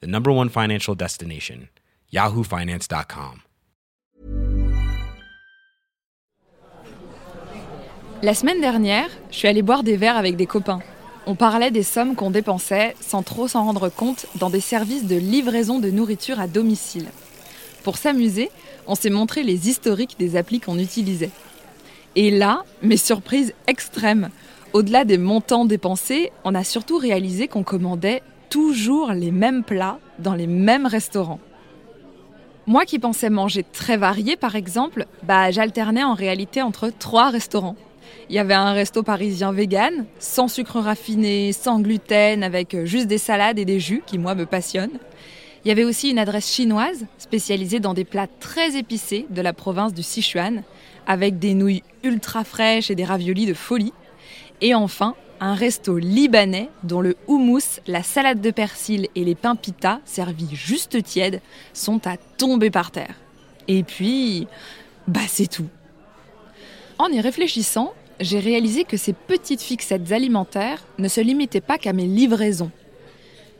the number one financial destination, yahoofinance.com. La semaine dernière, je suis allée boire des verres avec des copains. On parlait des sommes qu'on dépensait, sans trop s'en rendre compte, dans des services de livraison de nourriture à domicile. Pour s'amuser, on s'est montré les historiques des applis qu'on utilisait. Et là, mes surprises extrêmes. Au-delà des montants dépensés, on a surtout réalisé qu'on commandait toujours les mêmes plats dans les mêmes restaurants. Moi qui pensais manger très varié par exemple, bah j'alternais en réalité entre trois restaurants. Il y avait un resto parisien vegan, sans sucre raffiné, sans gluten, avec juste des salades et des jus qui moi me passionnent. Il y avait aussi une adresse chinoise spécialisée dans des plats très épicés de la province du Sichuan, avec des nouilles ultra fraîches et des raviolis de folie. Et enfin, un resto libanais dont le houmous, la salade de persil et les pains pita, servis juste tièdes, sont à tomber par terre. Et puis, bah c'est tout. En y réfléchissant, j'ai réalisé que ces petites fixettes alimentaires ne se limitaient pas qu'à mes livraisons.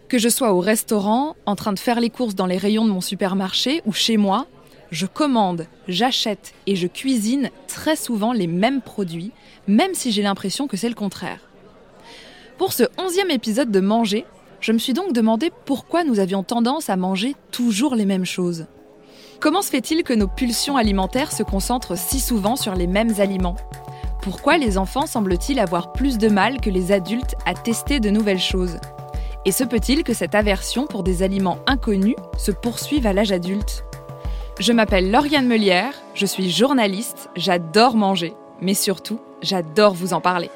Que je sois au restaurant, en train de faire les courses dans les rayons de mon supermarché ou chez moi, je commande, j'achète et je cuisine très souvent les mêmes produits, même si j'ai l'impression que c'est le contraire. Pour ce onzième épisode de Manger, je me suis donc demandé pourquoi nous avions tendance à manger toujours les mêmes choses. Comment se fait-il que nos pulsions alimentaires se concentrent si souvent sur les mêmes aliments? Pourquoi les enfants semblent-ils avoir plus de mal que les adultes à tester de nouvelles choses? Et se peut-il que cette aversion pour des aliments inconnus se poursuive à l'âge adulte? Je m'appelle Lauriane Melière, je suis journaliste, j'adore manger, mais surtout, j'adore vous en parler.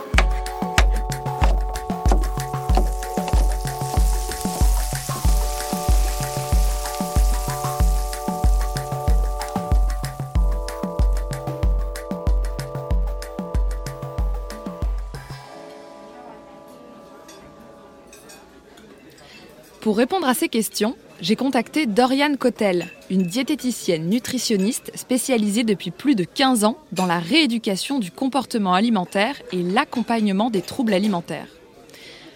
Pour répondre à ces questions, j'ai contacté Doriane Cotel, une diététicienne nutritionniste spécialisée depuis plus de 15 ans dans la rééducation du comportement alimentaire et l'accompagnement des troubles alimentaires.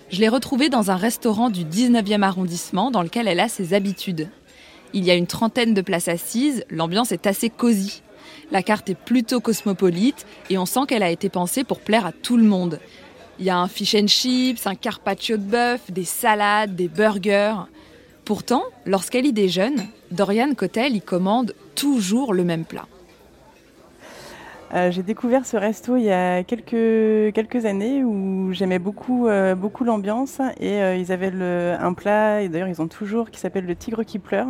Je l'ai retrouvée dans un restaurant du 19e arrondissement dans lequel elle a ses habitudes. Il y a une trentaine de places assises, l'ambiance est assez cosy. La carte est plutôt cosmopolite et on sent qu'elle a été pensée pour plaire à tout le monde. Il y a un fish and chips, un carpaccio de bœuf, des salades, des burgers. Pourtant, lorsqu'elle y déjeune, Dorian Cotel y commande toujours le même plat. Euh, j'ai découvert ce resto il y a quelques, quelques années où j'aimais beaucoup, euh, beaucoup l'ambiance et euh, ils avaient le, un plat, et d'ailleurs ils ont toujours, qui s'appelle le tigre qui pleure.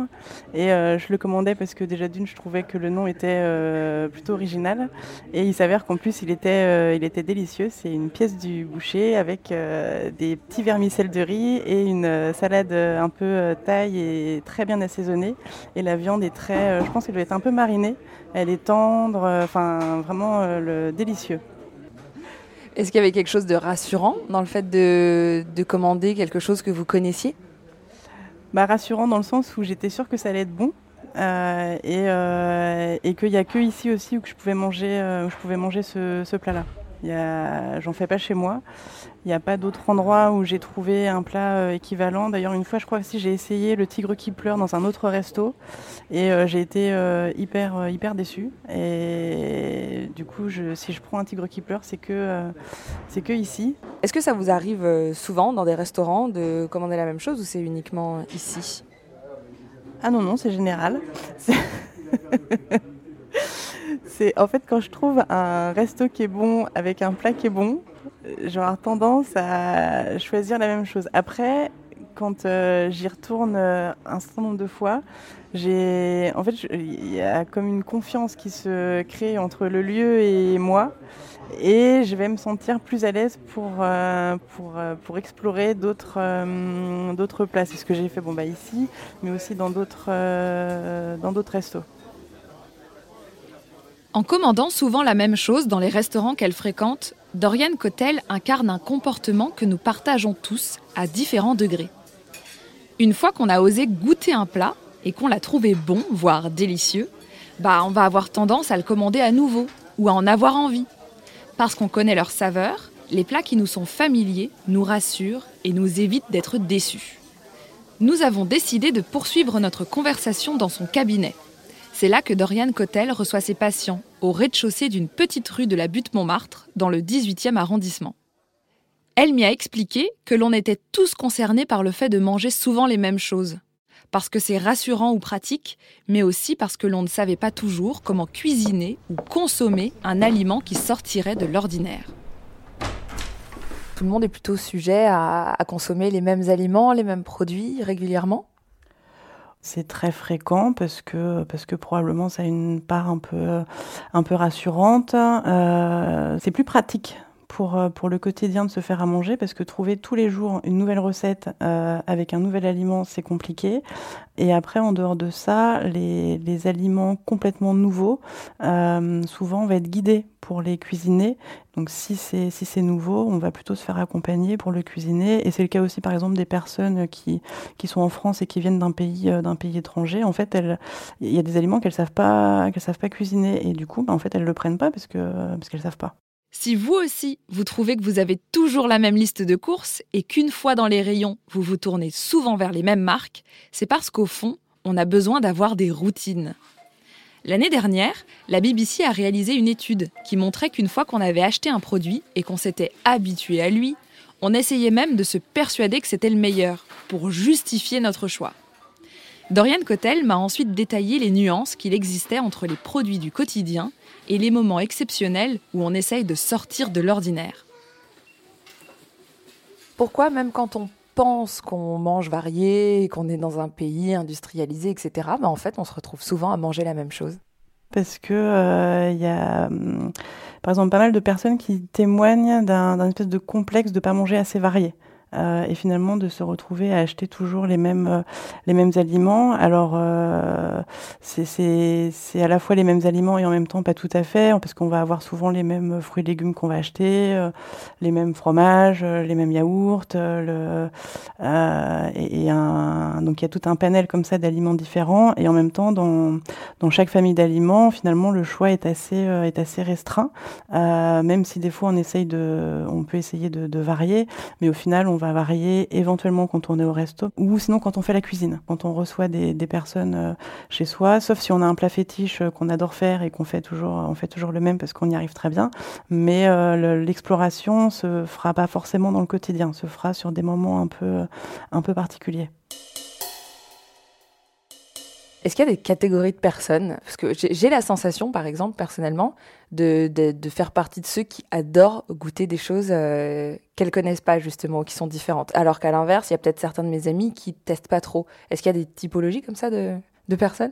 Et je le commandais parce que déjà d'une, je trouvais que le nom était plutôt original. Et il s'avère qu'en plus il était, il était délicieux. C'est une pièce du boucher avec des petits vermicelles de riz et une salade un peu taille et très bien assaisonnée. Et la viande est très, je pense qu'elle doit être un peu marinée. Elle est tendre, enfin vraiment euh, le délicieux. Est-ce qu'il y avait quelque chose de rassurant dans le fait de, commander quelque chose que vous connaissiez? Bah, Rassurant dans le sens où j'étais sûre que ça allait être bon. Euh, et, euh, et qu'il n'y a que ici aussi où je pouvais manger, où je pouvais manger ce, ce plat-là. J'en fais pas chez moi. Il n'y a pas d'autre endroit où j'ai trouvé un plat euh, équivalent. D'ailleurs, une fois, je crois que si j'ai essayé le tigre qui pleure dans un autre resto et euh, j'ai été euh, hyper, hyper déçue. Et du coup, je, si je prends un tigre qui pleure, c'est que, c'est que ici. Est-ce que ça vous arrive souvent dans des restaurants de commander la même chose ou c'est uniquement ici? Ah non, non, c'est général. c'est en fait quand je trouve un resto qui est bon avec un plat qui est bon, j'aurai tendance à choisir la même chose. Après, quand euh, j'y retourne euh, un certain nombre de fois, j'ai, en fait, il y a comme une confiance qui se crée entre le lieu et moi, et je vais me sentir plus à l'aise pour euh, pour, pour explorer d'autres d'autres places. C'est ce que j'ai fait, bon bah ici, mais aussi dans d'autres dans d'autres restos. En commandant souvent la même chose dans les restaurants qu'elle fréquente, Dorian Cotel incarne un comportement que nous partageons tous à différents degrés. Une fois qu'on a osé goûter un plat et qu'on l'a trouvé bon, voire délicieux, bah on va avoir tendance à le commander à nouveau ou à en avoir envie. Parce qu'on connaît leur saveur, les plats qui nous sont familiers nous rassurent et nous évitent d'être déçus. Nous avons décidé de poursuivre notre conversation dans son cabinet. C'est là que Dorian Cotel reçoit ses patients, au rez-de-chaussée d'une petite rue de la Butte Montmartre, dans le 18e arrondissement. Elle m'y a expliqué que l'on était tous concernés par le fait de manger souvent les mêmes choses, parce que c'est rassurant ou pratique, mais aussi parce que l'on ne savait pas toujours comment cuisiner ou consommer un aliment qui sortirait de l'ordinaire. Tout le monde est plutôt sujet à, consommer les mêmes aliments, les mêmes produits régulièrement c'est très fréquent parce que parce que probablement ça a une part un peu un peu rassurante. Euh, c'est plus pratique pour, euh, pour le quotidien de se faire à manger parce que trouver tous les jours une nouvelle recette euh, avec un nouvel aliment, c'est compliqué. Et après, en dehors de ça, les, les aliments complètement nouveaux, euh, souvent, on va être guidé pour les cuisiner. Donc si c'est si c'est nouveau, on va plutôt se faire accompagner pour le cuisiner. Et c'est le cas aussi, par exemple, des personnes qui qui sont en France et qui viennent d'un pays euh, d'un pays étranger. En fait, elles, il y a des aliments qu'elles savent pas qu'elles savent pas cuisiner et du coup, bah, en fait, elles le prennent pas parce que parce qu'elles savent pas. Si vous aussi, vous trouvez que vous avez toujours la même liste de courses et qu'une fois dans les rayons, vous vous tournez souvent vers les mêmes marques, c'est parce qu'au fond, on a besoin d'avoir des routines. L'année dernière, la BBC a réalisé une étude qui montrait qu'une fois qu'on avait acheté un produit et qu'on s'était habitué à lui, on essayait même de se persuader que c'était le meilleur pour justifier notre choix. Dorian Cotel m'a ensuite détaillé les nuances qu'il existait entre les produits du quotidien et les moments exceptionnels où on essaye de sortir de l'ordinaire. Pourquoi même quand on pense qu'on mange varié, qu'on est dans un pays industrialisé, etc., ben en fait on se retrouve souvent à manger la même chose? Parce que il euh, y a hum, par exemple pas mal de personnes qui témoignent d'un espèce de complexe de pas manger assez varié. Euh, et finalement de se retrouver à acheter toujours les mêmes euh, les mêmes aliments. Alors euh, c'est à la fois les mêmes aliments et en même temps pas tout à fait parce qu'on va avoir souvent les mêmes fruits et légumes qu'on va acheter, les mêmes fromages, les mêmes yaourts, le et, donc il y a tout un panel comme ça d'aliments différents et en même temps dans dans chaque famille d'aliments finalement le choix est assez est assez restreint même si des fois on essaye de on peut essayer de, de varier mais au final on va varier éventuellement quand on est au resto ou sinon quand on fait la cuisine, quand on reçoit des, personnes euh, chez soi, sauf si on a un plat fétiche euh, qu'on adore faire et qu'on fait toujours, on fait toujours le même parce qu'on y arrive très bien. Mais euh, l'exploration se fera pas forcément dans le quotidien, se fera sur des moments un peu, un peu particuliers. Est-ce qu'il y a des catégories de personnes? Parce que j'ai la sensation, par exemple, personnellement, de, de, faire partie de ceux qui adorent goûter des choses euh, qu'elles connaissent pas, justement, ou qui sont différentes. Alors qu'à l'inverse, il y a peut-être certains de mes amis qui testent pas trop. Est-ce qu'il y a des typologies comme ça de, de personnes?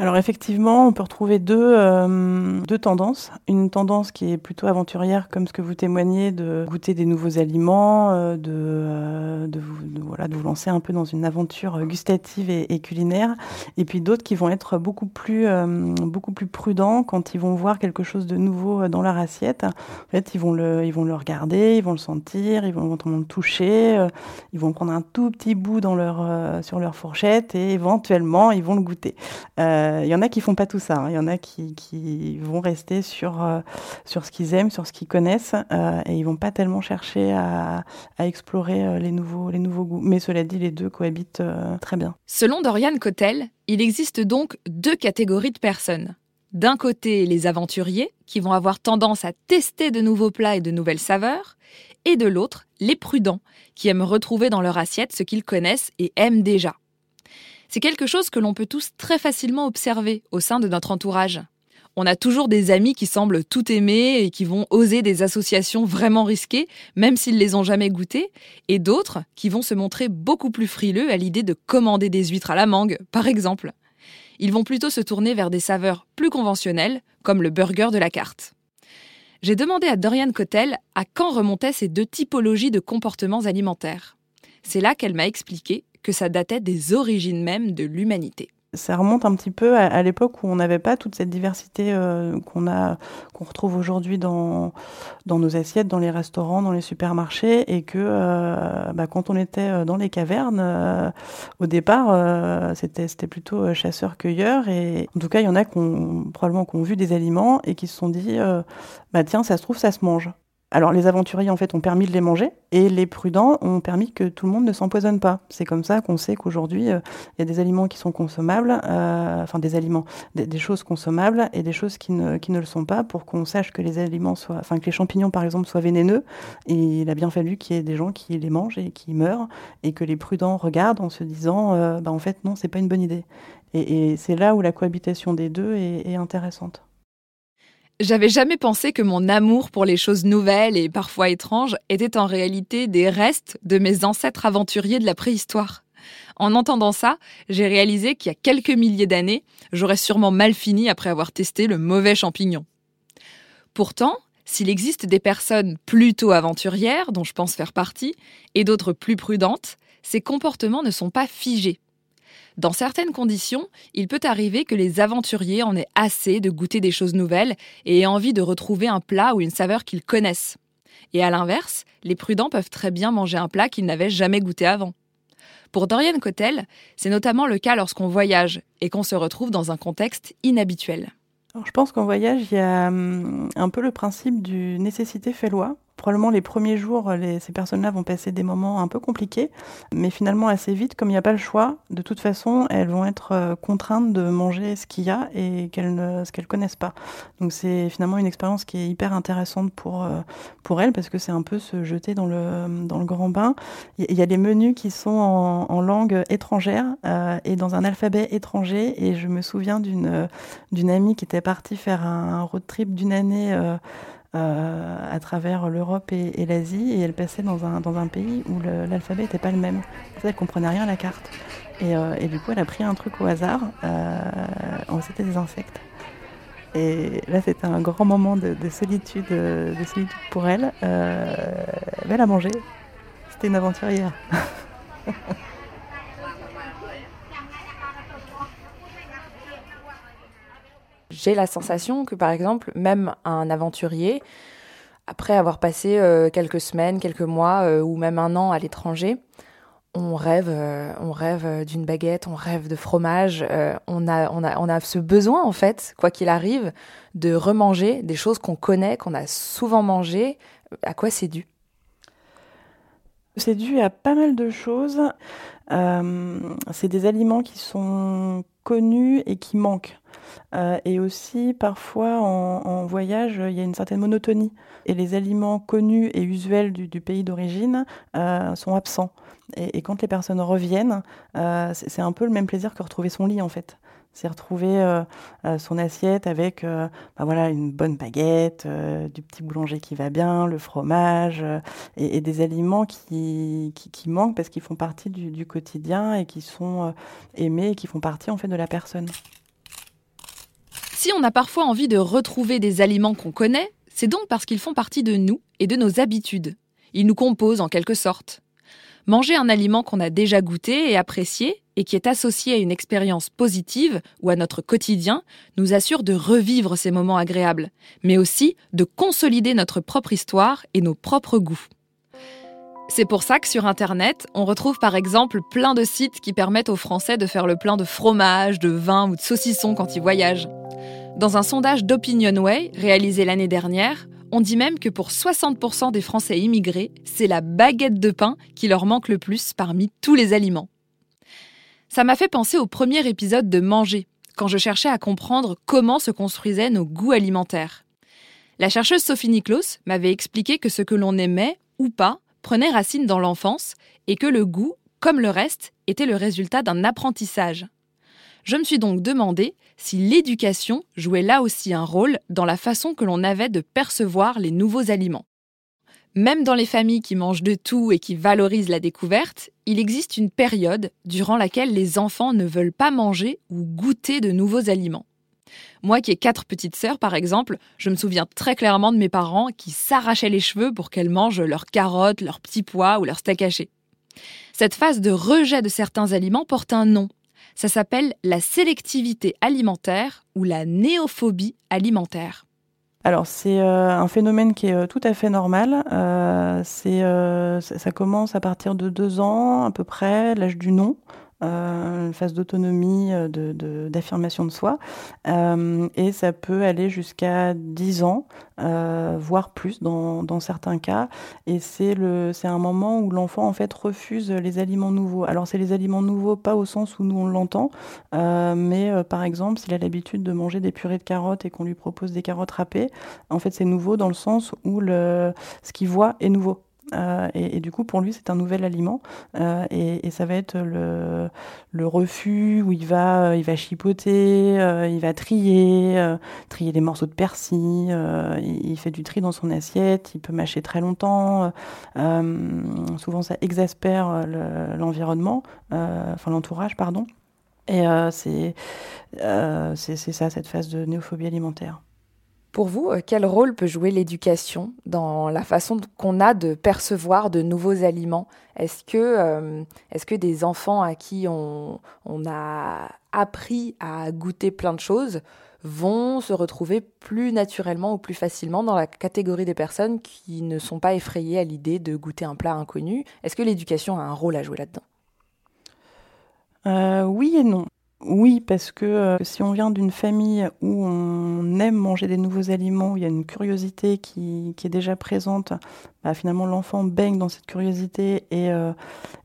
Alors effectivement, on peut retrouver deux, euh, deux tendances. Une tendance qui est plutôt aventurière, comme ce que vous témoignez, de goûter des nouveaux aliments, euh, de, euh, de, vous, voilà, de vous lancer un peu dans une aventure gustative et, culinaire. Et puis d'autres qui vont être beaucoup plus, beaucoup plus prudents quand ils vont voir quelque chose de nouveau dans leur assiette. En fait, ils vont le, ils vont le regarder, ils vont le sentir, ils vont éventuellement le toucher, ils vont prendre un tout petit bout dans leur, sur leur fourchette et éventuellement ils vont le goûter. Il euh, y en a qui font pas tout ça. Il hein. y en a qui, vont rester sur, euh, sur ce qu'ils aiment, sur ce qu'ils connaissent, euh, et ils vont pas tellement chercher à, à explorer les, nouveaux, les nouveaux goûts. Mais cela dit, les deux cohabitent très bien. Selon Dorian Cotel, il existe donc deux catégories de personnes. D'un côté, les aventuriers, qui vont avoir tendance à tester de nouveaux plats et de nouvelles saveurs, et de l'autre, les prudents, qui aiment retrouver dans leur assiette ce qu'ils connaissent et aiment déjà. C'est quelque chose que l'on peut tous très facilement observer au sein de notre entourage. On a toujours des amis qui semblent tout aimer et qui vont oser des associations vraiment risquées, même s'ils les ont jamais goûtées, et d'autres qui vont se montrer beaucoup plus frileux à l'idée de commander des huîtres à la mangue, par exemple. Ils vont plutôt se tourner vers des saveurs plus conventionnelles, comme le burger de la carte. J'ai demandé à Dorian Cotel à quand remontaient ces deux typologies de comportements alimentaires. C'est là qu'elle m'a expliqué que ça datait des origines même de l'humanité ça remonte un petit peu à, l'époque où on n'avait pas toute cette diversité euh, qu'on a, qu'on retrouve aujourd'hui dans nos assiettes, dans les restaurants, dans les supermarchés, et que euh, bah, quand on était euh, dans les cavernes, au départ, c'était plutôt chasseurs-cueilleurs, et en tout cas, il y en a qui ont probablement qui ont vu des aliments et qui se sont dit, bah tiens, ça se trouve, ça se mange. Alors les aventuriers en fait ont permis de les manger et les prudents ont permis que tout le monde ne s'empoisonne pas. C'est comme ça qu'on sait qu'aujourd'hui euh, il y a des aliments qui sont consommables, euh, enfin des aliments, des, choses consommables et des choses qui ne, qui ne le sont pas pour qu'on sache que les aliments soient, enfin que les champignons par exemple soient vénéneux. Et il a bien fallu qu'il y ait des gens qui les mangent et qui meurent et que les prudents regardent en se disant euh, bah en fait non c'est pas une bonne idée. Et, c'est là où la cohabitation des deux est intéressante. J'avais jamais pensé que mon amour pour les choses nouvelles et parfois étranges était en réalité des restes de mes ancêtres aventuriers de la préhistoire. En entendant ça, j'ai réalisé qu'il y a quelques milliers d'années, j'aurais sûrement mal fini après avoir testé le mauvais champignon. Pourtant, s'il existe des personnes plutôt aventurières, dont je pense faire partie, et d'autres plus prudentes, ces comportements ne sont pas figés. Dans certaines conditions, il peut arriver que les aventuriers en aient assez de goûter des choses nouvelles et aient envie de retrouver un plat ou une saveur qu'ils connaissent. Et à l'inverse, les prudents peuvent très bien manger un plat qu'ils n'avaient jamais goûté avant. Pour Dorian Cotel, c'est notamment le cas lorsqu'on voyage et qu'on se retrouve dans un contexte inhabituel. je pense qu'en voyage, il y a hum, un peu le principe du nécessité fait loi probablement les premiers jours, ces personnes-là vont passer des moments un peu compliqués, mais finalement assez vite, comme il n'y a pas le choix, de toute façon, elles vont être euh, contraintes de manger ce qu'il y a et qu'elles ne, ce qu'elles connaissent pas. Donc c'est finalement une expérience qui est hyper intéressante pour euh, pour elles parce que c'est un peu se jeter dans le dans le grand bain. Il y a les menus qui sont en, langue étrangère euh, et dans un alphabet étranger. Et je me souviens d'une d'une amie qui était partie faire un road trip d'une année. Euh, à travers l'Europe et, l'Asie, et elle passait dans un, dans un pays où l'alphabet n'était pas le même. Ça, elle comprenait rien à la carte. Et, euh, et, du coup, elle a pris un truc au hasard. Euh, c'était des insectes. Et là, c'était un grand moment de, solitude, de solitude pour elle. elle a mangé. C'était une aventurière. j'ai la sensation que, par exemple, même un aventurier, après avoir passé euh, quelques semaines, quelques mois euh, ou même un an à l'étranger, on rêve, euh, on rêve d'une baguette, on rêve de fromage. on, a, on, a, on a ce besoin, en fait, quoi qu'il arrive, de remanger des choses qu'on connaît, qu'on a souvent mangées. À quoi c'est dû C'est dû à pas mal de choses. c'est des aliments qui sont connus et qui manquent. Euh, et aussi, parfois, en, voyage, il y a une certaine monotonie. Et les aliments connus et usuels du, pays d'origine euh, sont absents. Et, quand les personnes reviennent, euh, c'est un peu le même plaisir que retrouver son lit, en fait. C'est retrouver son assiette avec bah voilà, une bonne baguette, du petit boulanger qui va bien, le fromage, et, des aliments qui, qui, manquent parce qu'ils font partie du, du, quotidien et qui sont aimés et qui font partie en fait de la personne. Si on a parfois envie de retrouver des aliments qu'on connaît, c'est donc parce qu'ils font partie de nous et de nos habitudes. Ils nous composent en quelque sorte. Manger un aliment qu'on a déjà goûté et apprécié et qui est associé à une expérience positive ou à notre quotidien nous assure de revivre ces moments agréables, mais aussi de consolider notre propre histoire et nos propres goûts. C'est pour ça que sur Internet, on retrouve par exemple plein de sites qui permettent aux Français de faire le plein de fromage, de vin ou de saucissons quand ils voyagent. Dans un sondage d'OpinionWay réalisé l'année dernière, on dit même que pour 60% des Français immigrés, c'est la baguette de pain qui leur manque le plus parmi tous les aliments. Ça m'a fait penser au premier épisode de Manger, quand je cherchais à comprendre comment se construisaient nos goûts alimentaires. La chercheuse Sophie Niklos m'avait expliqué que ce que l'on aimait ou pas prenait racine dans l'enfance et que le goût, comme le reste, était le résultat d'un apprentissage. Je me suis donc demandé si l'éducation jouait là aussi un rôle dans la façon que l'on avait de percevoir les nouveaux aliments. Même dans les familles qui mangent de tout et qui valorisent la découverte, il existe une période durant laquelle les enfants ne veulent pas manger ou goûter de nouveaux aliments. Moi qui ai quatre petites sœurs, par exemple, je me souviens très clairement de mes parents qui s'arrachaient les cheveux pour qu'elles mangent leurs carottes, leurs petits pois ou leurs steaks hachés. Cette phase de rejet de certains aliments porte un nom. Ça s'appelle la sélectivité alimentaire ou la néophobie alimentaire. Alors c'est euh, un phénomène qui est euh, tout à fait normal. Euh, c'est, ça commence à partir de deux ans à peu près, l'âge du non euh, une phase d'autonomie, euh, de, d'affirmation de, soi. Euh, et ça peut aller jusqu'à 10 ans, voire plus dans, certains cas. Et c'est, un moment où l'enfant en fait refuse les aliments nouveaux. Alors c'est les aliments nouveaux, pas au sens où nous on l'entend, mais par exemple s'il a l'habitude de manger des purées de carottes et qu'on lui propose des carottes râpées, en fait c'est nouveau dans le sens où le, ce qu'il voit est nouveau. Euh, et, du coup, pour lui, c'est un nouvel aliment. Euh, et, ça va être le, refus où il va, il va chipoter, euh, il va trier, trier des morceaux de persil. Il, il, fait du tri dans son assiette. Il peut mâcher très longtemps. souvent, ça exaspère l'environnement, enfin l'entourage, pardon. Et c'est ça, cette phase de néophobie alimentaire. Pour vous, euh, quel rôle peut jouer l'éducation dans la façon qu'on a de percevoir de nouveaux aliments? Est-ce que, euh, est que des enfants à qui on, on, a appris à goûter plein de choses vont se retrouver plus naturellement ou plus facilement dans la catégorie des personnes qui ne sont pas effrayées à l'idée de goûter un plat inconnu? Est-ce que l'éducation a un rôle à jouer là-dedans? Euh, Oui et non. Oui, parce que euh, si on vient d'une famille où on aime manger des nouveaux aliments, où il y a une curiosité qui, qui est déjà présente, bah, finalement l'enfant baigne dans cette curiosité et, euh,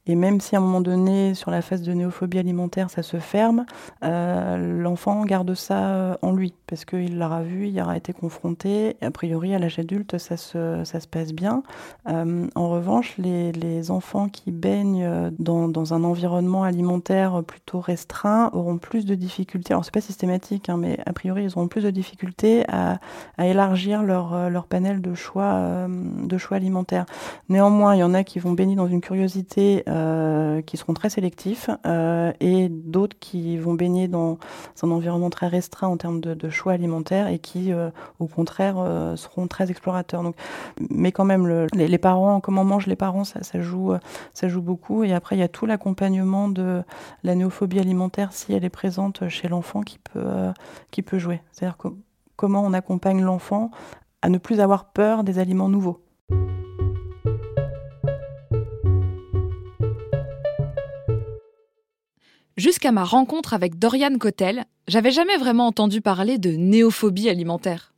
et même si à un moment donné, sur la phase de néophobie alimentaire, ça se ferme, euh, l'enfant garde ça euh, en lui parce qu'il l'aura vu, il aura été confronté. A priori, à l'âge adulte, ça se, ça se passe bien. Euh, en revanche, les, les, enfants qui baignent dans, dans, un environnement alimentaire plutôt restreint auront plus de difficultés. Alors, c'est pas systématique, hein, mais a priori, ils auront plus de difficultés à, à élargir leur, leur panel de choix, de choix alimentaires alimentaire. Néanmoins, il y en a qui vont baigner dans une curiosité euh, qui seront très sélectifs euh, et d'autres qui vont baigner dans un environnement très restreint en termes de, choix alimentaires et qui, euh, au contraire, seront très explorateurs. Donc, mais quand même, le, les, parents, comment mangent les parents, ça, joue, ça joue beaucoup. Et après, il y a tout l'accompagnement de la néophobie alimentaire si elle est présente chez l'enfant qui peut, qui peut jouer. C'est-à-dire comment on accompagne l'enfant à ne plus avoir peur des aliments nouveaux. Jusqu'à ma rencontre avec Dorian Cotel, j'avais jamais vraiment entendu parler de néophobie alimentaire.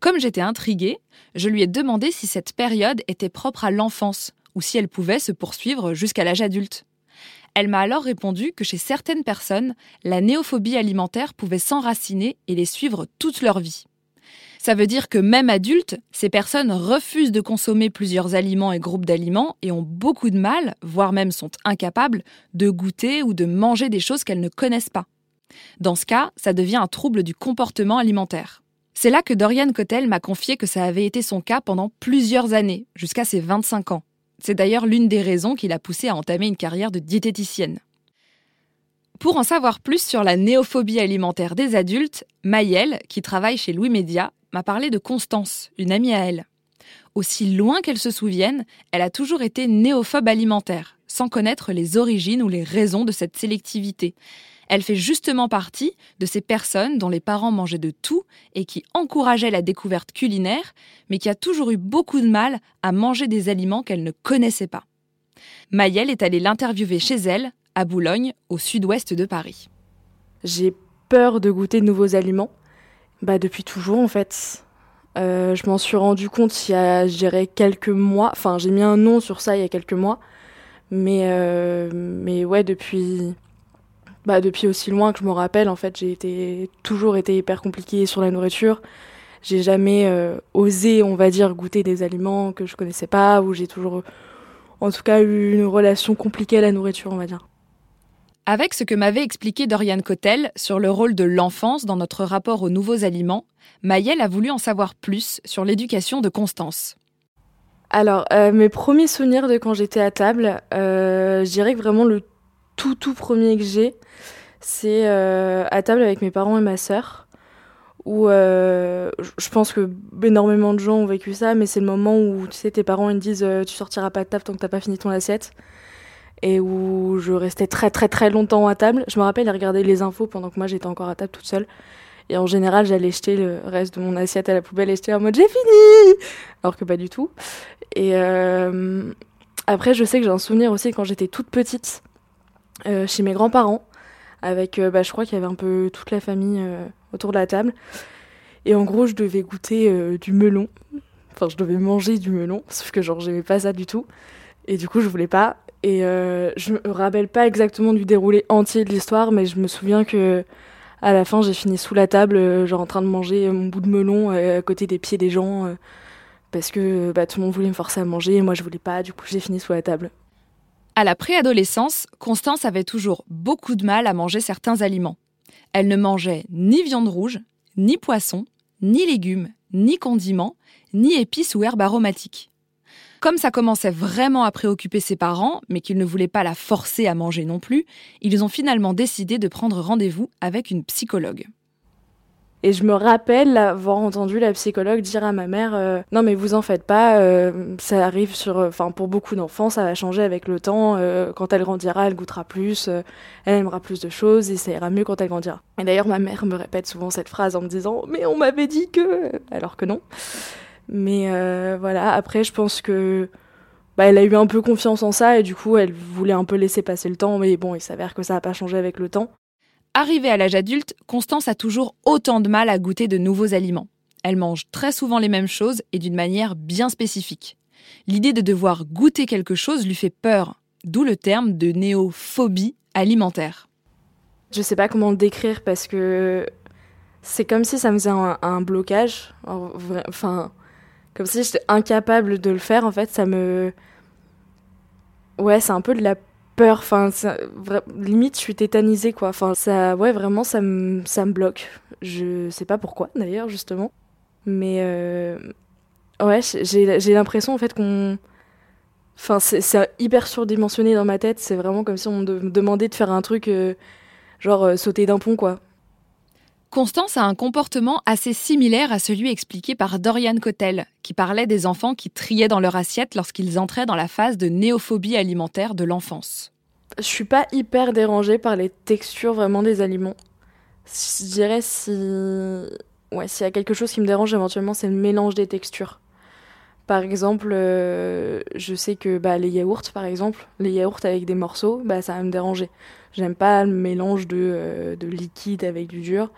Comme j'étais intriguée, je lui ai demandé si cette période était propre à l'enfance ou si elle pouvait se poursuivre jusqu'à l'âge adulte. Elle m'a alors répondu que chez certaines personnes, la néophobie alimentaire pouvait s'enraciner et les suivre toute leur vie. Ça veut dire que même adultes, ces personnes refusent de consommer plusieurs aliments et groupes d'aliments et ont beaucoup de mal, voire même sont incapables, de goûter ou de manger des choses qu'elles ne connaissent pas. Dans ce cas, ça devient un trouble du comportement alimentaire. C'est là que Dorian Cotel m'a confié que ça avait été son cas pendant plusieurs années, jusqu'à ses 25 ans. C'est d'ailleurs l'une des raisons qui l'a poussé à entamer une carrière de diététicienne. Pour en savoir plus sur la néophobie alimentaire des adultes, Mayel, qui travaille chez Louis Média, m'a parlé de Constance, une amie à elle. Aussi loin qu'elle se souvienne, elle a toujours été néophobe alimentaire, sans connaître les origines ou les raisons de cette sélectivité. Elle fait justement partie de ces personnes dont les parents mangeaient de tout et qui encourageaient la découverte culinaire, mais qui a toujours eu beaucoup de mal à manger des aliments qu'elle ne connaissait pas. Mayel est allée l'interviewer chez elle, à Boulogne, au sud-ouest de Paris. J'ai peur de goûter de nouveaux aliments bah depuis toujours en fait. Euh, je m'en suis rendu compte il y a, je dirais, quelques mois. Enfin, j'ai mis un nom sur ça il y a quelques mois. Mais, euh, mais ouais, depuis, bah, depuis aussi loin que je me rappelle, en fait, j'ai été, toujours été hyper compliquée sur la nourriture. J'ai jamais euh, osé, on va dire, goûter des aliments que je connaissais pas, ou j'ai toujours, en tout cas, eu une relation compliquée à la nourriture, on va dire. Avec ce que m'avait expliqué Dorian Cotel sur le rôle de l'enfance dans notre rapport aux nouveaux aliments, Maëlle a voulu en savoir plus sur l'éducation de Constance. Alors, euh, mes premiers souvenirs de quand j'étais à table, euh, je dirais que vraiment le tout tout premier que j'ai, c'est euh, à table avec mes parents et ma sœur, où je pense que énormément de gens ont vécu ça, mais c'est le moment où tu sais tes parents ils te disent tu sortiras pas de table tant que t'as pas fini ton assiette et où je restais très très très longtemps à table. Je me rappelle, ils regardaient les infos pendant que moi j'étais encore à table toute seule. Et en général, j'allais jeter le reste de mon assiette à la poubelle et j'étais en mode j'ai fini Alors que pas du tout. Et euh, après, je sais que j'ai un souvenir aussi quand j'étais toute petite, euh, chez mes grands-parents, avec, euh, bah, je crois qu'il y avait un peu toute la famille autour de la table. Et en gros, je devais goûter du melon. Enfin, je devais manger du melon, sauf que genre, j'aimais pas ça du tout. Et du coup, je voulais pas. Et euh, je me rappelle pas exactement du déroulé entier de l'histoire, mais je me souviens que à la fin, j'ai fini sous la table, euh, genre en train de manger mon bout de melon euh, à côté des pieds des gens, euh, parce que bah, tout le monde voulait me forcer à manger, et moi je voulais pas, du coup j'ai fini sous la table. À la préadolescence, Constance avait toujours beaucoup de mal à manger certains aliments. Elle ne mangeait ni viande rouge, ni poisson, ni légumes, ni condiments, ni épices ou herbes aromatiques. Comme ça commençait vraiment à préoccuper ses parents, mais qu'ils ne voulaient pas la forcer à manger non plus, ils ont finalement décidé de prendre rendez-vous avec une psychologue. Et je me rappelle avoir entendu la psychologue dire à ma mère euh, non mais vous en faites pas, euh, ça arrive sur, enfin pour beaucoup d'enfants ça va changer avec le temps. Euh, quand elle grandira, elle goûtera plus, elle aimera plus de choses et ça ira mieux quand elle grandira. Et d'ailleurs ma mère me répète souvent cette phrase en me disant mais on m'avait dit que, alors que non. Mais euh, voilà, après, je pense que bah, elle a eu un peu confiance en ça et du coup, elle voulait un peu laisser passer le temps. Mais bon, il s'avère que ça n'a pas changé avec le temps. Arrivée à l'âge adulte, Constance a toujours autant de mal à goûter de nouveaux aliments. Elle mange très souvent les mêmes choses et d'une manière bien spécifique. L'idée de devoir goûter quelque chose lui fait peur, d'où le terme de néophobie alimentaire. Je sais pas comment le décrire parce que c'est comme si ça me faisait un, un blocage. Enfin, comme si j'étais incapable de le faire, en fait, ça me. Ouais, c'est un peu de la peur. Enfin, limite, je suis tétanisée, quoi. Enfin, ça, ouais, vraiment, ça me, ça me bloque. Je sais pas pourquoi, d'ailleurs, justement. Mais, euh... ouais, j'ai l'impression, en fait, qu'on. Enfin, c'est hyper surdimensionné dans ma tête. C'est vraiment comme si on me demandait de faire un truc, euh, genre euh, sauter d'un pont, quoi. Constance a un comportement assez similaire à celui expliqué par Dorian Cotel, qui parlait des enfants qui triaient dans leur assiette lorsqu'ils entraient dans la phase de néophobie alimentaire de l'enfance. Je suis pas hyper dérangée par les textures vraiment des aliments. Je dirais si ouais, s'il y a quelque chose qui me dérange éventuellement, c'est le mélange des textures. Par exemple, euh, je sais que bah, les yaourts, par exemple, les yaourts avec des morceaux, bah, ça va me déranger. J'aime pas le mélange de, euh, de liquide avec du dur.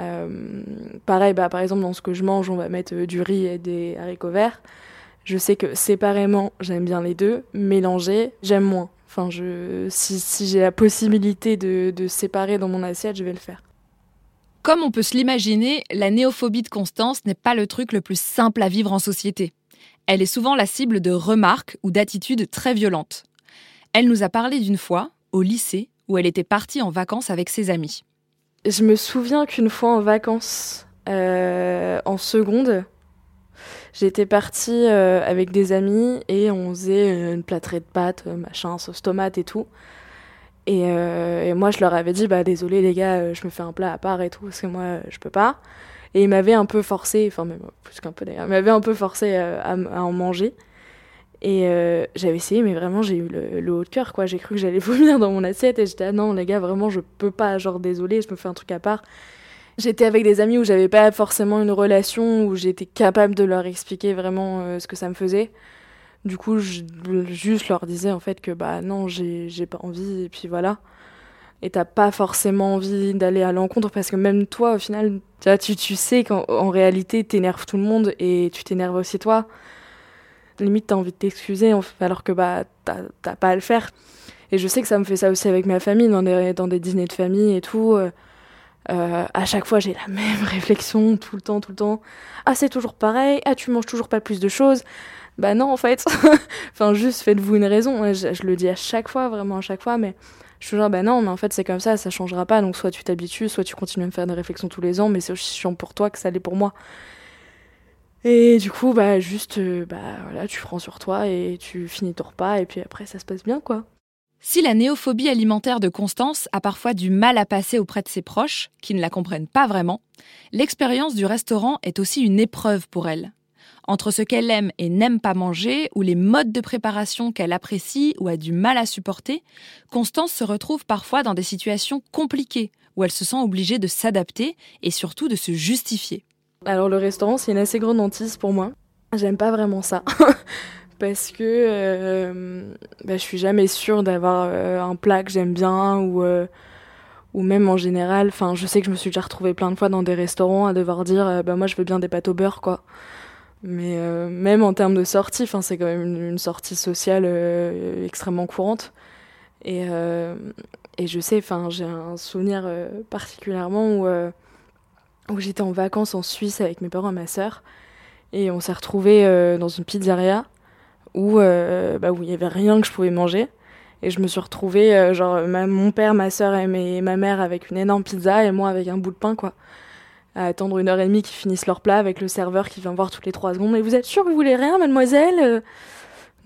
Euh, pareil, bah, par exemple, dans ce que je mange, on va mettre euh, du riz et des haricots verts. Je sais que séparément, j'aime bien les deux. Mélanger, j'aime moins. Enfin, je, si, j'ai la possibilité de, de séparer dans mon assiette, je vais le faire. Comme on peut se l'imaginer, la néophobie de Constance n'est pas le truc le plus simple à vivre en société. Elle est souvent la cible de remarques ou d'attitudes très violentes. Elle nous a parlé d'une fois, au lycée, où elle était partie en vacances avec ses amis je me souviens qu'une fois en vacances, euh, en seconde, j'étais partie euh, avec des amis et on faisait une plâtrée de pâtes, machin, sauce tomate et tout. Et, euh, moi, je leur avais dit, bah désolé les gars, je me fais un plat à part et tout, parce que moi, je peux pas. Et ils m'avaient un peu forcé, enfin plus qu'un peu d'ailleurs, ils m'avaient un peu forcé à, à en manger. Et euh, j'avais essayé, mais vraiment, j'ai eu le, haut de cœur, quoi. J'ai cru que j'allais vomir dans mon assiette et j'étais, ah non, les gars, vraiment, je peux pas, genre, désolé, je me fais un truc à part. J'étais avec des amis où j'avais pas forcément une relation, où j'étais capable de leur expliquer vraiment euh, ce que ça me faisait. Du coup, je juste leur disais, en fait, que bah non, j'ai pas envie, et puis voilà. Et t'as pas forcément envie d'aller à l'encontre parce que même toi, au final, tu, tu sais qu'en réalité, t'énerves tout le monde et tu t'énerves aussi toi limite t'as envie de t'excuser alors que bah t'as pas à le faire. Et je sais que ça me fait ça aussi avec ma famille, dans des, dans dîners de famille et tout. Euh, euh, à chaque fois, j'ai la même réflexion, tout le temps, tout le temps. Ah, c'est toujours pareil. Ah, tu manges toujours pas plus de choses. Bah non, en fait. enfin, juste faites-vous une raison. Je, je, le dis à chaque fois, vraiment à chaque fois, mais Je suis genre, bah non, mais en fait, c'est comme ça, ça changera pas. Donc, soit tu t'habitues, soit tu continues à me faire des réflexions tous les ans, mais c'est aussi chiant pour toi que ça l'est pour moi. Et du coup, bah, juste, euh, bah, voilà, tu prends sur toi et tu finis ton repas, et puis après, ça se passe bien, quoi. Si la néophobie alimentaire de Constance a parfois du mal à passer auprès de ses proches, qui ne la comprennent pas vraiment, l'expérience du restaurant est aussi une épreuve pour elle. Entre ce qu'elle aime et n'aime pas manger, ou les modes de préparation qu'elle apprécie ou a du mal à supporter, Constance se retrouve parfois dans des situations compliquées, où elle se sent obligée de s'adapter et surtout de se justifier. Alors le restaurant, c'est une assez grande hantise pour moi. J'aime pas vraiment ça. parce que euh, bah, je suis jamais sûre d'avoir euh, un plat que j'aime bien ou euh, ou même en général enfin je sais que je me suis déjà retrouvée plein de fois dans des restaurants à devoir dire bah moi je veux bien des pâtes au beurre quoi mais même en termes de sortie c'est quand même une, sortie sociale extrêmement courante et et je sais j'ai un souvenir particulièrement où où j'étais en vacances en Suisse avec mes parents et ma sœur et on s'est retrouvés dans une pizzeria où, euh, bah, il y avait rien que je pouvais manger. Et je me suis retrouvée, euh, genre, mon père, ma soeur et ma mère avec une énorme pizza et moi avec un bout de pain, quoi. À attendre une heure et demie qu'ils finissent leur plat avec le serveur qui vient voir toutes les trois secondes. Mais vous êtes sûr que vous voulez rien, mademoiselle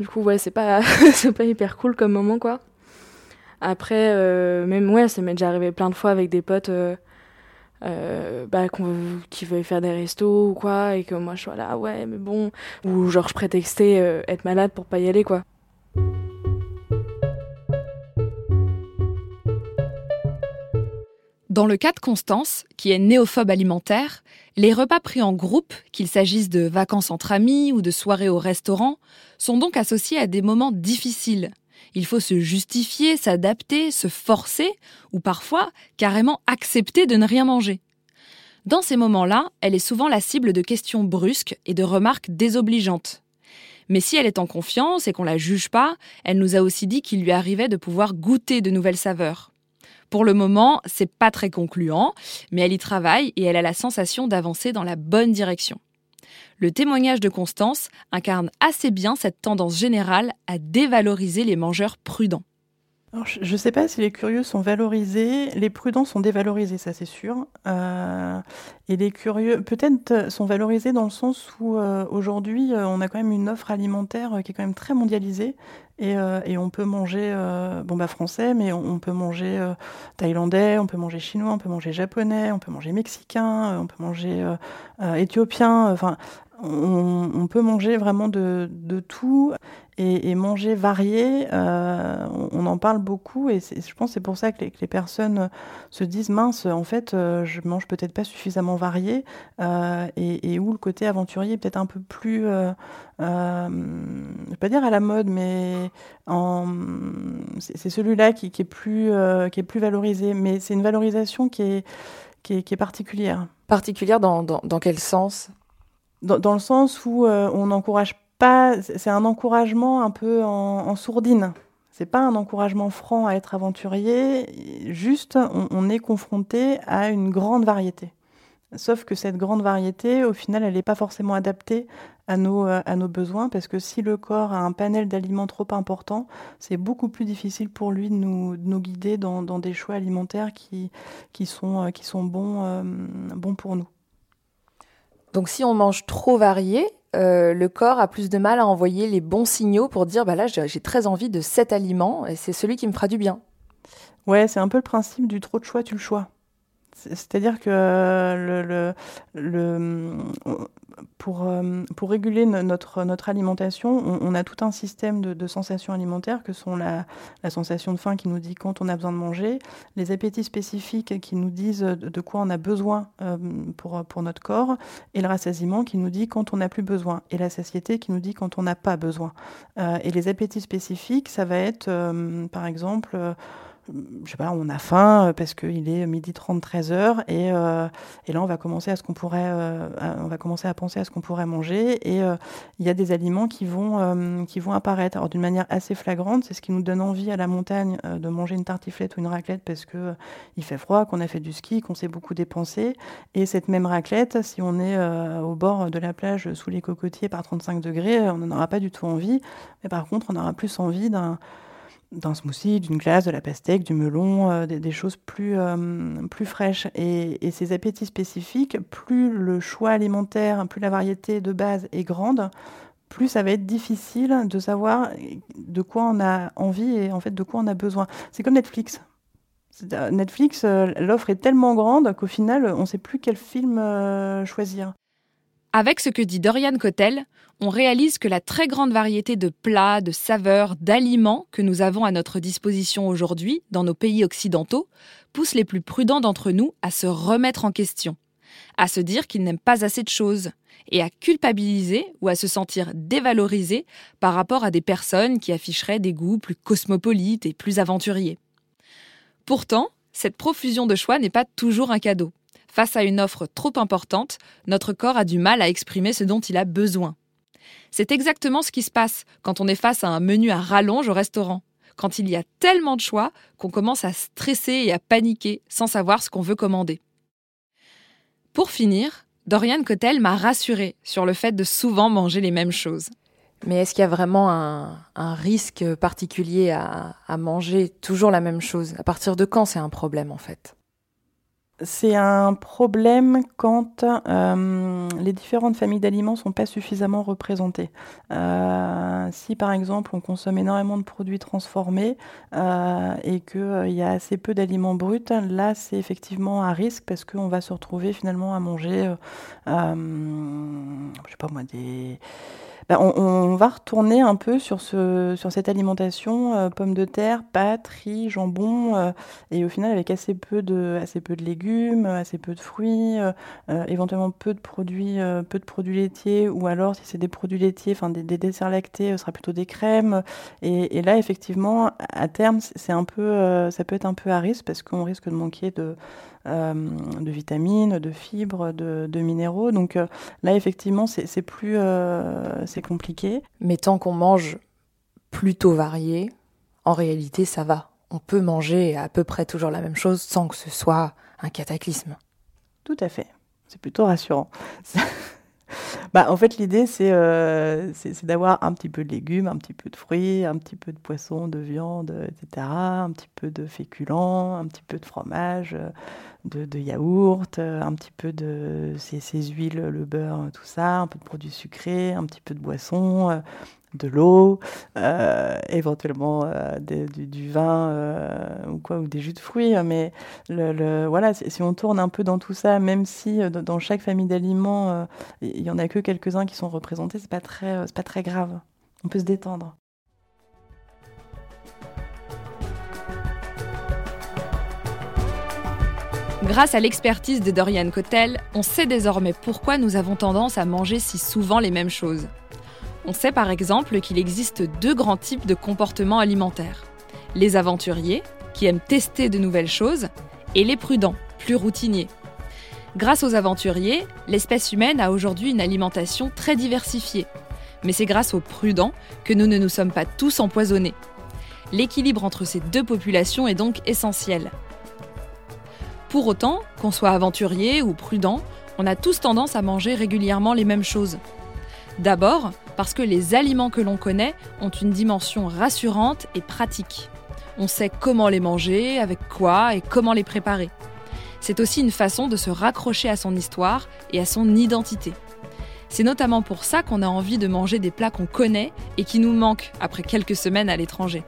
Du coup, ouais, c'est pas, c'est pas hyper cool comme moment, quoi. Après, euh, même, ouais, ça m'est déjà arrivé plein de fois avec des potes euh, bah, veuille faire des restos ou quoi, et que moi je sois là, ouais, mais bon, ou genre je prétextais euh, être malade pour pas y aller, quoi. Dans le cas de Constance, qui est néophobe alimentaire, les repas pris en groupe, qu'il s'agisse de vacances entre amis ou de soirées au restaurant, sont donc associés à des moments difficiles, il faut se justifier, s'adapter, se forcer, ou parfois carrément accepter de ne rien manger. Dans ces moments-là, elle est souvent la cible de questions brusques et de remarques désobligeantes. Mais si elle est en confiance et qu'on la juge pas, elle nous a aussi dit qu'il lui arrivait de pouvoir goûter de nouvelles saveurs. Pour le moment, c'est pas très concluant, mais elle y travaille et elle a la sensation d'avancer dans la bonne direction. Le témoignage de Constance incarne assez bien cette tendance générale à dévaloriser les mangeurs prudents. je ne sais pas si les curieux sont valorisés, les prudents sont dévalorisés, ça c'est sûr. Euh, et les curieux, peut-être, sont valorisés dans le sens où euh, aujourd'hui, euh, on a quand même une offre alimentaire qui est quand même très mondialisée. Et, on peut manger, bon bah français, mais on, peut manger thaïlandais, on peut manger chinois, on peut manger japonais, on peut manger mexicain, on peut manger éthiopien. Enfin, on, peut manger vraiment de, tout et, manger varié. Euh, on, en parle beaucoup et je pense que c'est pour ça que les, personnes se disent mince, en fait, euh, je mange peut-être pas suffisamment varié euh, et, où le côté aventurier est peut-être un peu plus, je vais pas dire à la mode, mais c'est celui-là qui, est plus, qui est plus valorisé. Mais c'est une valorisation qui est, qui est, particulière. Particulière dans quel sens? Dans, le sens où euh, on n'encourage pas, c'est un encouragement un peu en, en sourdine. C'est pas un encouragement franc à être aventurier, juste on, est confronté à une grande variété. Sauf que cette grande variété, au final, elle n'est pas forcément adaptée à nos, euh, à nos besoins, parce que si le corps a un panel d'aliments trop important, c'est beaucoup plus difficile pour lui de nous, nous guider dans, des choix alimentaires qui, qui, sont, euh, qui sont bons, bons pour nous. Donc si on mange trop varié, euh, le corps a plus de mal à envoyer les bons signaux pour dire bah là j'ai très envie de cet aliment et c'est celui qui me fera du bien. Ouais, c'est un peu le principe du trop de choix, tu le choix. C'est-à-dire que le, le, pour, euh, réguler notre, alimentation, on, a tout un système de, sensations alimentaires que sont la, sensation de faim qui nous dit quand on a besoin de manger, les appétits spécifiques qui nous disent de quoi on a besoin euh, pour, pour notre corps, et le rassasiement qui nous dit quand on n'a plus besoin, et la satiété qui nous dit quand on n'a pas besoin. Euh, et les appétits spécifiques, ça va être par exemple je sais pas, on a faim euh, parce qu'il est midi 30, 13 heures, et, euh, et là on va commencer à ce qu'on pourrait, euh, on va commencer à penser à ce qu'on pourrait manger, et il y a des aliments qui vont, qui vont apparaître. Alors d'une manière assez flagrante, c'est ce qui nous donne envie à la montagne de manger une tartiflette ou une raclette parce que il fait froid, qu'on a fait du ski, qu'on s'est beaucoup dépensé, et cette même raclette, si on est au bord de la plage sous les cocotiers par 35 degrés, on n'en aura pas du tout envie, mais par contre on aura plus envie d'un d'un smoothie, d'une glace, de la pastèque, du melon, des, choses plus, plus fraîches. Et, et, ces appétits spécifiques, plus le choix alimentaire, plus la variété de base est grande, plus ça va être difficile de savoir de quoi on a envie et en fait de quoi on a besoin. C'est comme Netflix. Netflix, euh, l'offre est tellement grande qu'au final, on ne sait plus quel film euh, choisir. Avec ce que dit Dorian Cotel, on réalise que la très grande variété de plats, de saveurs, d'aliments que nous avons à notre disposition aujourd'hui dans nos pays occidentaux pousse les plus prudents d'entre nous à se remettre en question, à se dire qu'ils n'aiment pas assez de choses, et à culpabiliser ou à se sentir dévalorisé par rapport à des personnes qui afficheraient des goûts plus cosmopolites et plus aventuriers. Pourtant, cette profusion de choix n'est pas toujours un cadeau. Face à une offre trop importante, notre corps a du mal à exprimer ce dont il a besoin. C'est exactement ce qui se passe quand on est face à un menu à rallonge au restaurant, quand il y a tellement de choix qu'on commence à stresser et à paniquer sans savoir ce qu'on veut commander. Pour finir, Dorian Cotel m'a rassurée sur le fait de souvent manger les mêmes choses. Mais est-ce qu'il y a vraiment un, risque particulier à, manger toujours la même chose? À partir de quand c'est un problème en fait? C'est un problème quand euh, les différentes familles d'aliments ne sont pas suffisamment représentées. Euh, si par exemple on consomme énormément de produits transformés euh, et qu'il y a assez peu d'aliments bruts, là c'est effectivement un risque parce qu'on va se retrouver finalement à manger, des bah, on, va retourner un peu sur, ce, sur cette alimentation euh, pommes de terre, pâtes, riz, jambon, euh, et au final avec assez peu de, légumes, assez peu de fruits, euh, éventuellement peu de produits, laitiers, ou alors si c'est des produits laitiers, des, desserts lactés, ce sera plutôt des crèmes. Et, là effectivement, à terme, c'est un peu, ça peut être un peu à risque parce qu'on risque de manquer de de vitamines, de fibres, de, minéraux. Donc euh, là, effectivement, c'est plus euh, c'est compliqué. Mais tant qu'on mange plutôt varié, en réalité, ça va. On peut manger à peu près toujours la même chose sans que ce soit un cataclysme. Tout à fait. C'est plutôt rassurant. Bah, en fait, l'idée, c'est d'avoir un petit peu de légumes, un petit peu de fruits, un petit peu de poisson, de viande, etc., un petit peu de féculents, un petit peu de fromage, de, yaourt, euh, un petit peu de ces, huiles, le beurre, tout ça, un peu de produits sucrés, un petit peu de boisson, euh, de l'eau, euh, éventuellement du, vin ou quoi des jus de fruits. Mais le, voilà, si on tourne un peu dans tout ça, même si dans chaque famille d'aliments il y en a que quelques-uns qui sont représentés, c'est pas pas très grave. On peut se détendre. Grâce à l'expertise de Dorian Cotel, on sait désormais pourquoi nous avons tendance à manger si souvent les mêmes choses. On sait par exemple qu'il existe deux grands types de comportements alimentaires. Les aventuriers, qui aiment tester de nouvelles choses, et les prudents, plus routiniers. Grâce aux aventuriers, l'espèce humaine a aujourd'hui une alimentation très diversifiée. Mais c'est grâce aux prudents que nous ne nous sommes pas tous empoisonnés. L'équilibre entre ces deux populations est donc essentiel. Pour autant, qu'on soit aventurier ou prudent, on a tous tendance à manger régulièrement les mêmes choses. D'abord, parce que les aliments que l'on connaît ont une dimension rassurante et pratique. On sait comment les manger, avec quoi et comment les préparer. C'est aussi une façon de se raccrocher à son histoire et à son identité. C'est notamment pour ça qu'on a envie de manger des plats qu'on connaît et qui nous manquent après quelques semaines à l'étranger.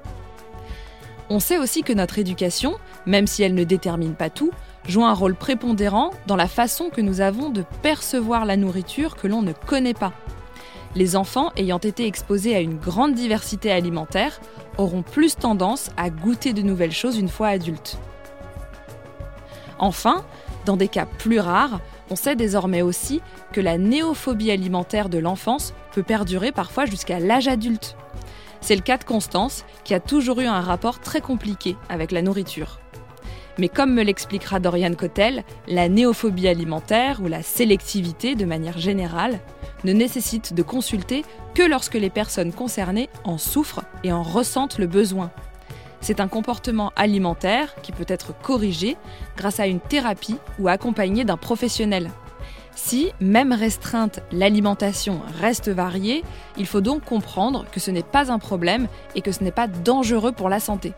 On sait aussi que notre éducation, même si elle ne détermine pas tout, joue un rôle prépondérant dans la façon que nous avons de percevoir la nourriture que l'on ne connaît pas. Les enfants ayant été exposés à une grande diversité alimentaire auront plus tendance à goûter de nouvelles choses une fois adultes. Enfin, dans des cas plus rares, on sait désormais aussi que la néophobie alimentaire de l'enfance peut perdurer parfois jusqu'à l'âge adulte. C'est le cas de Constance, qui a toujours eu un rapport très compliqué avec la nourriture. Mais comme me l'expliquera Dorian Cotel, la néophobie alimentaire ou la sélectivité de manière générale ne nécessite de consulter que lorsque les personnes concernées en souffrent et en ressentent le besoin. C'est un comportement alimentaire qui peut être corrigé grâce à une thérapie ou accompagné d'un professionnel. Si, même restreinte, l'alimentation reste variée, il faut donc comprendre que ce n'est pas un problème et que ce n'est pas dangereux pour la santé.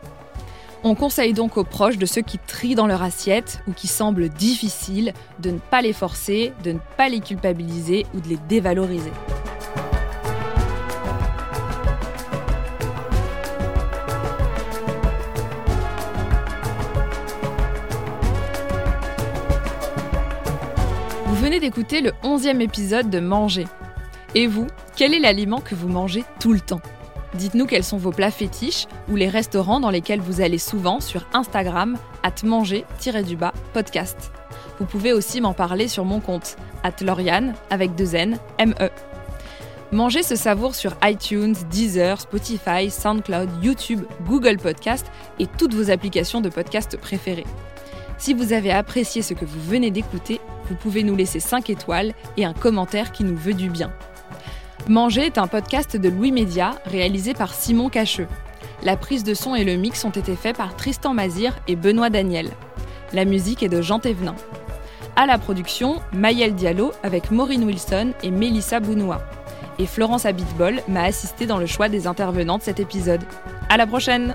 On conseille donc aux proches de ceux qui trient dans leur assiette ou qui semblent difficiles de ne pas les forcer, de ne pas les culpabiliser ou de les dévaloriser. Vous venez d'écouter le 11e épisode de Manger. Et vous, quel est l'aliment que vous mangez tout le temps? Dites-nous quels sont vos plats fétiches ou les restaurants dans lesquels vous allez souvent sur Instagram, at manger-du-bas podcast. Vous pouvez aussi m'en parler sur mon compte, at Lauriane, avec deux N, M-E. Manger se savoure sur iTunes, Deezer, Spotify, SoundCloud, YouTube, Google Podcast et toutes vos applications de podcast préférées. Si vous avez apprécié ce que vous venez d'écouter, vous pouvez nous laisser 5 étoiles et un commentaire qui nous veut du bien. Manger est un podcast de Louis Média réalisé par Simon Cacheux. La prise de son et le mix ont été faits par Tristan Mazir et Benoît Daniel. La musique est de Jean Thévenin. À la production, Mayel Diallo avec Maureen Wilson et Mélissa Bounoua. Et Florence Abitbol m'a assisté dans le choix des intervenants de cet épisode. À la prochaine!